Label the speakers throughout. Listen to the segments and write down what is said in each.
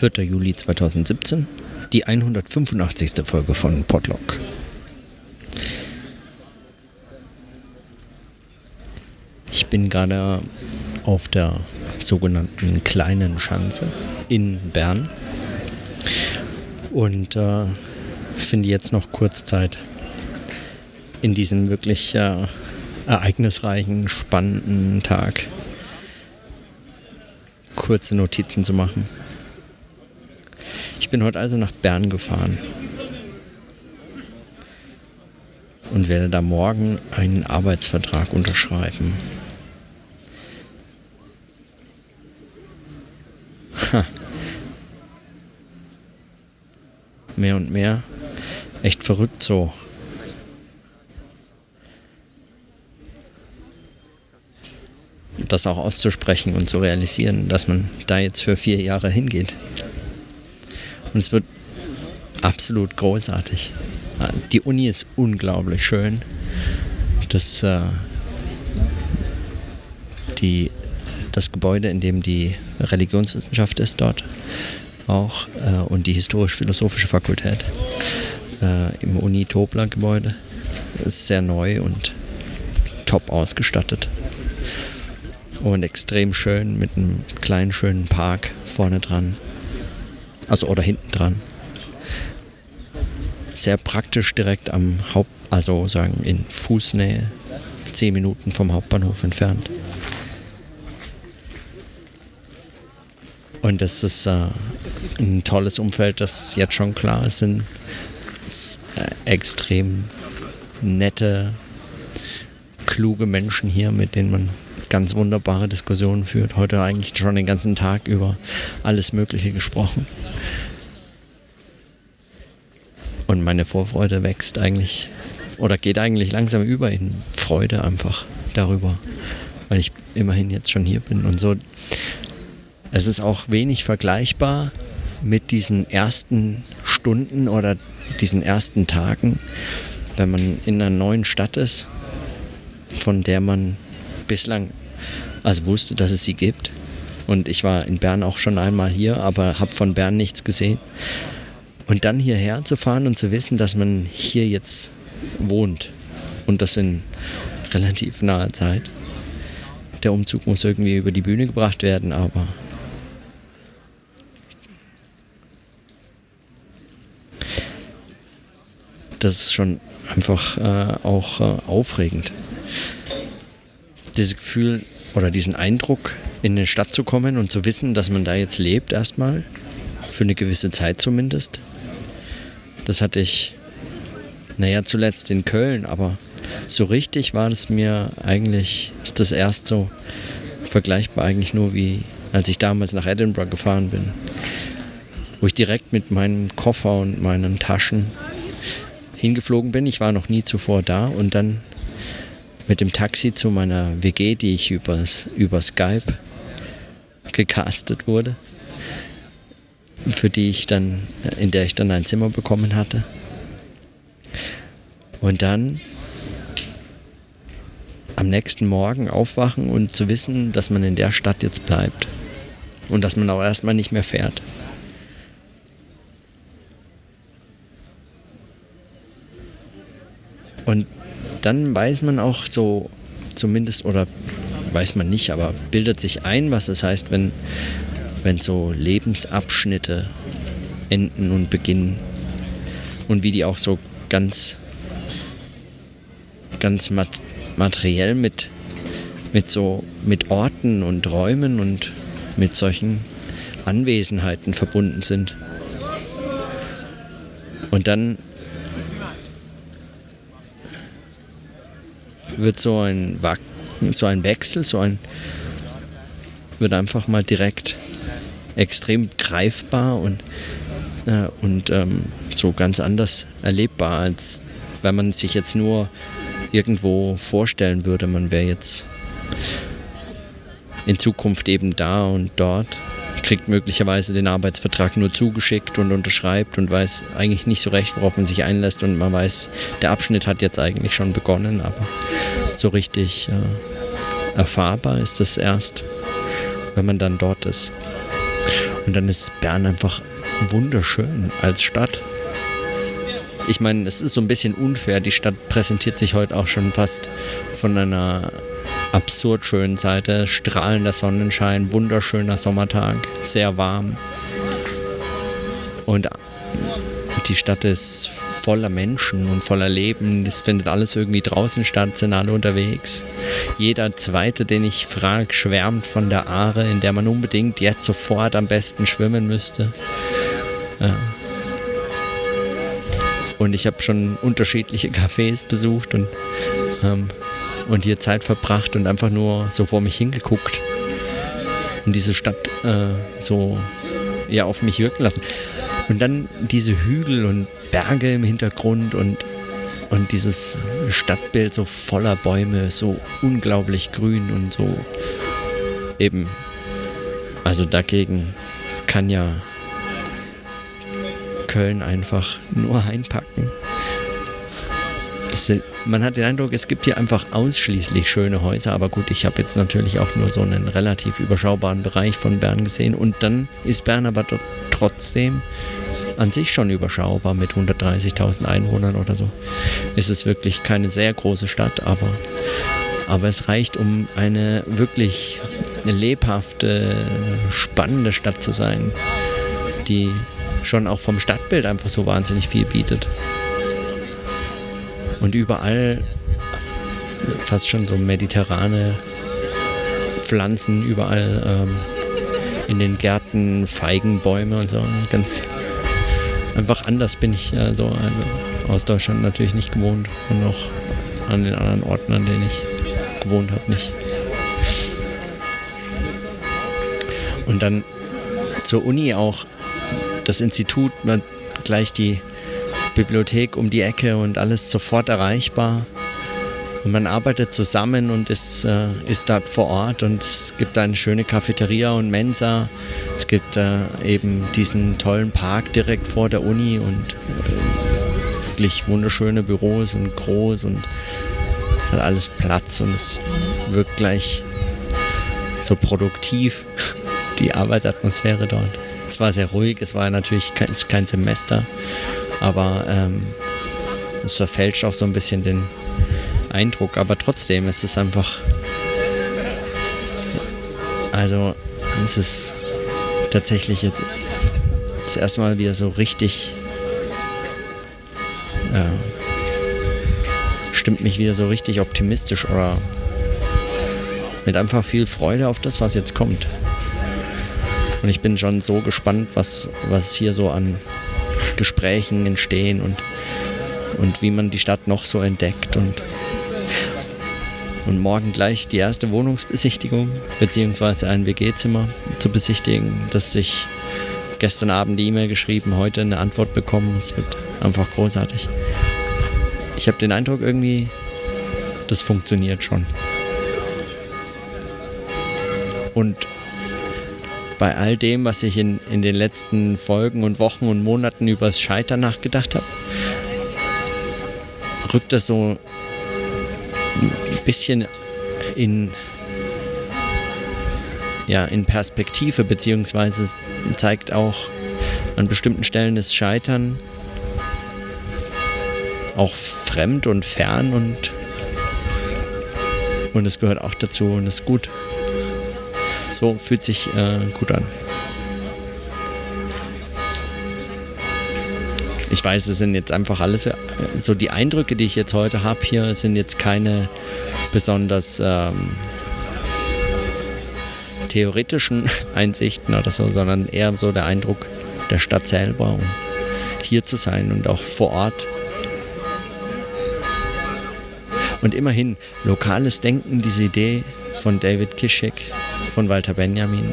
Speaker 1: 4. Juli 2017, die 185. Folge von Podlock. Ich bin gerade auf der sogenannten kleinen Schanze in Bern und äh, finde jetzt noch kurz Zeit in diesem wirklich äh, ereignisreichen, spannenden Tag kurze Notizen zu machen. Ich bin heute also nach Bern gefahren und werde da morgen einen Arbeitsvertrag unterschreiben. Ha. Mehr und mehr. Echt verrückt so. das auch auszusprechen und zu realisieren, dass man da jetzt für vier Jahre hingeht. Und es wird absolut großartig. Die Uni ist unglaublich schön. Das, äh, die, das Gebäude, in dem die Religionswissenschaft ist dort auch äh, und die historisch-philosophische Fakultät äh, im Uni-Tobler-Gebäude ist sehr neu und top ausgestattet und extrem schön mit einem kleinen schönen Park vorne dran. Also oder hinten dran. Sehr praktisch direkt am Haupt, also sagen in Fußnähe, zehn Minuten vom Hauptbahnhof entfernt. Und das ist äh, ein tolles Umfeld, das jetzt schon klar ist, sind äh, extrem nette, kluge Menschen hier, mit denen man ganz wunderbare Diskussionen führt. Heute eigentlich schon den ganzen Tag über alles Mögliche gesprochen. Und meine Vorfreude wächst eigentlich oder geht eigentlich langsam über in Freude einfach darüber, weil ich immerhin jetzt schon hier bin und so. Es ist auch wenig vergleichbar mit diesen ersten Stunden oder diesen ersten Tagen, wenn man in einer neuen Stadt ist, von der man bislang also wusste, dass es sie gibt. Und ich war in Bern auch schon einmal hier, aber habe von Bern nichts gesehen. Und dann hierher zu fahren und zu wissen, dass man hier jetzt wohnt und das in relativ naher Zeit. Der Umzug muss irgendwie über die Bühne gebracht werden, aber das ist schon einfach äh, auch äh, aufregend. Dieses Gefühl, oder diesen Eindruck, in eine Stadt zu kommen und zu wissen, dass man da jetzt lebt erstmal, für eine gewisse Zeit zumindest. Das hatte ich, naja, zuletzt in Köln, aber so richtig war es mir eigentlich, ist das erst so vergleichbar eigentlich nur wie, als ich damals nach Edinburgh gefahren bin, wo ich direkt mit meinem Koffer und meinen Taschen hingeflogen bin. Ich war noch nie zuvor da und dann mit dem Taxi zu meiner WG, die ich übers, über Skype gecastet wurde, für die ich dann, in der ich dann ein Zimmer bekommen hatte. Und dann am nächsten Morgen aufwachen und zu wissen, dass man in der Stadt jetzt bleibt. Und dass man auch erstmal nicht mehr fährt. Und dann weiß man auch so zumindest, oder weiß man nicht, aber bildet sich ein, was es heißt, wenn, wenn so Lebensabschnitte enden und beginnen und wie die auch so ganz, ganz mat materiell mit, mit so, mit Orten und Räumen und mit solchen Anwesenheiten verbunden sind. Und dann wird so ein, so ein Wechsel, so ein, wird einfach mal direkt extrem greifbar und, äh, und ähm, so ganz anders erlebbar, als wenn man sich jetzt nur irgendwo vorstellen würde, man wäre jetzt in Zukunft eben da und dort kriegt möglicherweise den Arbeitsvertrag nur zugeschickt und unterschreibt und weiß eigentlich nicht so recht, worauf man sich einlässt und man weiß, der Abschnitt hat jetzt eigentlich schon begonnen, aber so richtig äh, erfahrbar ist das erst, wenn man dann dort ist. Und dann ist Bern einfach wunderschön als Stadt. Ich meine, es ist so ein bisschen unfair. Die Stadt präsentiert sich heute auch schon fast von einer absurd schönen Seite. Strahlender Sonnenschein, wunderschöner Sommertag, sehr warm. Und die Stadt ist voller Menschen und voller Leben. Das findet alles irgendwie draußen statt, sind alle unterwegs. Jeder Zweite, den ich frage, schwärmt von der Aare, in der man unbedingt jetzt sofort am besten schwimmen müsste. Ja. Und ich habe schon unterschiedliche Cafés besucht und, ähm, und hier Zeit verbracht und einfach nur so vor mich hingeguckt und diese Stadt äh, so ja, auf mich wirken lassen. Und dann diese Hügel und Berge im Hintergrund und, und dieses Stadtbild so voller Bäume, so unglaublich grün und so eben. Also dagegen kann ja Köln einfach nur einpacken. man hat den Eindruck, es gibt hier einfach ausschließlich schöne Häuser, aber gut, ich habe jetzt natürlich auch nur so einen relativ überschaubaren Bereich von Bern gesehen und dann ist Bern aber trotzdem an sich schon überschaubar mit 130.000 Einwohnern oder so. Es ist wirklich keine sehr große Stadt, aber, aber es reicht, um eine wirklich lebhafte, spannende Stadt zu sein, die schon auch vom Stadtbild einfach so wahnsinnig viel bietet. Und überall fast schon so mediterrane Pflanzen, überall ähm, in den Gärten Feigenbäume und so. Ganz einfach anders bin ich äh, so also aus Deutschland natürlich nicht gewohnt und auch an den anderen Orten, an denen ich gewohnt habe, nicht. Und dann zur Uni auch das Institut, gleich die Bibliothek um die Ecke und alles sofort erreichbar. Und man arbeitet zusammen und ist, äh, ist dort vor Ort und es gibt eine schöne Cafeteria und Mensa. Es gibt äh, eben diesen tollen Park direkt vor der Uni und äh, wirklich wunderschöne Büros und groß und es hat alles Platz und es wirkt gleich so produktiv, die Arbeitsatmosphäre dort. Es war sehr ruhig, es war natürlich kein, kein Semester, aber ähm, es verfälscht auch so ein bisschen den, Eindruck, aber trotzdem ist es einfach. Also, es ist tatsächlich jetzt das erste Mal wieder so richtig. Äh, stimmt mich wieder so richtig optimistisch oder mit einfach viel Freude auf das, was jetzt kommt. Und ich bin schon so gespannt, was, was hier so an Gesprächen entstehen und, und wie man die Stadt noch so entdeckt und und morgen gleich die erste Wohnungsbesichtigung beziehungsweise ein WG-Zimmer zu besichtigen, dass ich gestern Abend die E-Mail geschrieben, heute eine Antwort bekommen. Es wird einfach großartig. Ich habe den Eindruck irgendwie, das funktioniert schon. Und bei all dem, was ich in, in den letzten Folgen und Wochen und Monaten übers Scheitern nachgedacht habe, rückt das so ein bisschen in, ja, in Perspektive, beziehungsweise zeigt auch an bestimmten Stellen das Scheitern auch fremd und fern und, und es gehört auch dazu und ist gut. So fühlt sich äh, gut an. ich weiß, es sind jetzt einfach alles so die Eindrücke, die ich jetzt heute habe hier, sind jetzt keine besonders ähm, theoretischen Einsichten oder so, sondern eher so der Eindruck der Stadt selber und hier zu sein und auch vor Ort. Und immerhin, lokales Denken, diese Idee von David Kischek, von Walter Benjamin,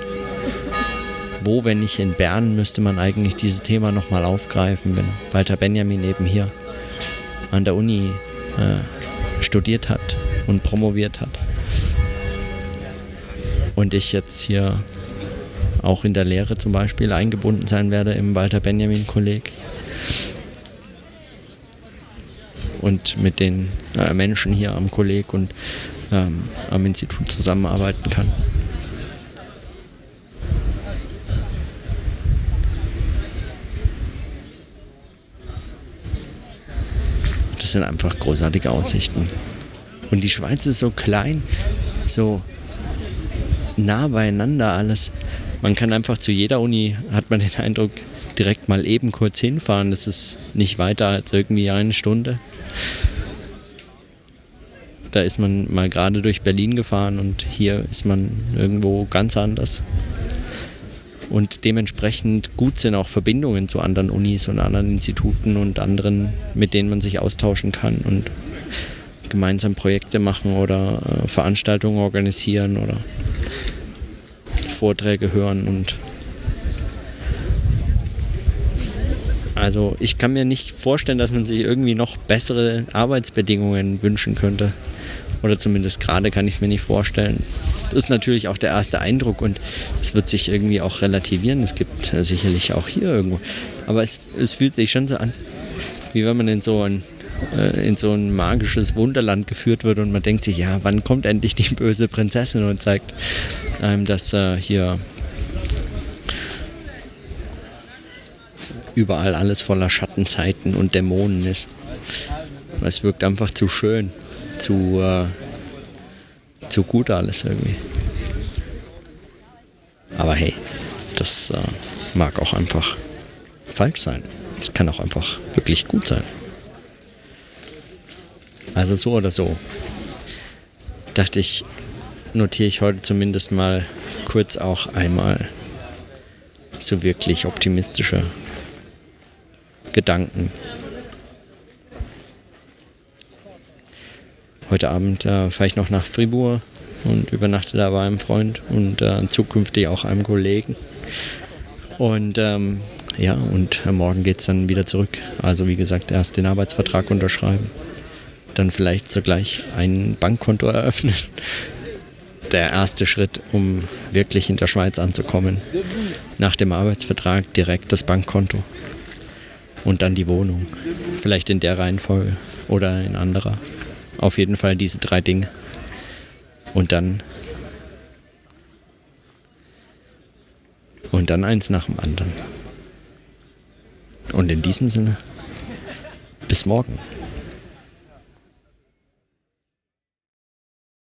Speaker 1: wo, wenn nicht in Bern, müsste man eigentlich dieses Thema nochmal aufgreifen, wenn Walter Benjamin eben hier an der Uni äh, studiert hat und promoviert hat. Und ich jetzt hier auch in der Lehre zum Beispiel eingebunden sein werde im Walter Benjamin Kolleg. Und mit den äh, Menschen hier am Kolleg und ähm, am Institut zusammenarbeiten kann. Das sind einfach großartige Aussichten. Und die Schweiz ist so klein, so nah beieinander alles. Man kann einfach zu jeder Uni, hat man den Eindruck, direkt mal eben kurz hinfahren. Das ist nicht weiter als irgendwie eine Stunde. Da ist man mal gerade durch Berlin gefahren und hier ist man irgendwo ganz anders. Und dementsprechend gut sind auch Verbindungen zu anderen Unis und anderen Instituten und anderen, mit denen man sich austauschen kann und gemeinsam Projekte machen oder äh, Veranstaltungen organisieren oder Vorträge hören und also ich kann mir nicht vorstellen, dass man sich irgendwie noch bessere Arbeitsbedingungen wünschen könnte. Oder zumindest gerade kann ich es mir nicht vorstellen. Das ist natürlich auch der erste Eindruck und es wird sich irgendwie auch relativieren. Es gibt äh, sicherlich auch hier irgendwo. Aber es, es fühlt sich schon so an, wie wenn man in so ein äh, in so ein magisches Wunderland geführt wird und man denkt sich, ja, wann kommt endlich die böse Prinzessin und zeigt einem, dass äh, hier überall alles voller Schattenzeiten und Dämonen ist. Es wirkt einfach zu schön, zu, äh, zu gut alles irgendwie. Aber hey, das äh, mag auch einfach falsch sein. Es kann auch einfach wirklich gut sein. Also so oder so. Dachte ich, notiere ich heute zumindest mal kurz auch einmal so wirklich optimistische Gedanken. Heute Abend äh, fahre ich noch nach Fribourg und übernachte da bei einem Freund und äh, zukünftig auch einem Kollegen. Und ähm, ja, und morgen geht es dann wieder zurück. Also wie gesagt, erst den Arbeitsvertrag unterschreiben. Dann vielleicht sogleich ein Bankkonto eröffnen. Der erste Schritt, um wirklich in der Schweiz anzukommen. Nach dem Arbeitsvertrag direkt das Bankkonto und dann die Wohnung. Vielleicht in der Reihenfolge oder in anderer. Auf jeden Fall diese drei Dinge. Und dann. Und dann eins nach dem anderen. Und in diesem Sinne, bis morgen.